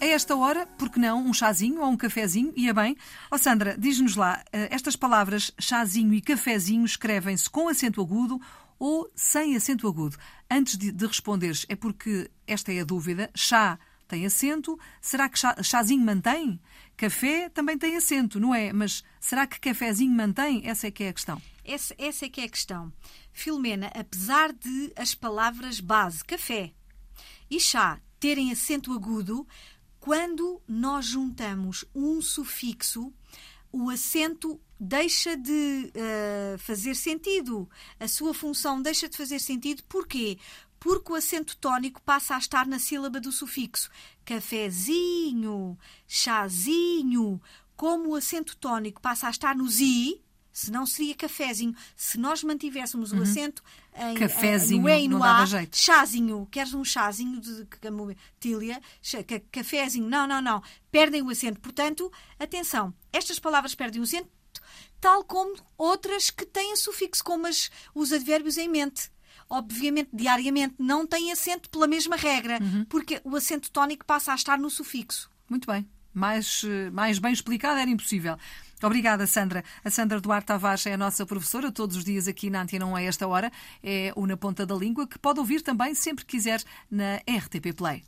a esta hora, por que não, um chazinho ou um cafezinho, ia bem. Ó oh, Sandra, diz-nos lá, eh, estas palavras chazinho e cafezinho escrevem-se com acento agudo ou sem acento agudo? Antes de, de responderes, é porque esta é a dúvida, chá tem acento, será que chá, chazinho mantém? Café também tem acento, não é? Mas será que cafezinho mantém? Essa é que é a questão. Essa, essa é que é a questão. Filomena, apesar de as palavras base, café e chá, terem acento agudo, quando nós juntamos um sufixo, o acento deixa de uh, fazer sentido. A sua função deixa de fazer sentido. Porquê? Porque o acento tónico passa a estar na sílaba do sufixo. Cafezinho, chazinho. Como o acento tónico passa a estar no zi, senão seria cafezinho. Se nós mantivéssemos uhum. o acento em, cafezinho, no E e no A, chazinho, queres um chazinho de camotília? Cafezinho, não, não, não. Perdem o acento. Portanto, atenção, estas palavras perdem o acento, tal como outras que têm sufixo, como as, os advérbios em mente obviamente, diariamente, não têm acento pela mesma regra, uhum. porque o acento tónico passa a estar no sufixo. Muito bem. Mais, mais bem explicado era impossível. Obrigada, Sandra. A Sandra Duarte Tavares é a nossa professora todos os dias aqui na Antena 1 a esta hora. É o Na Ponta da Língua, que pode ouvir também sempre que quiser na RTP Play.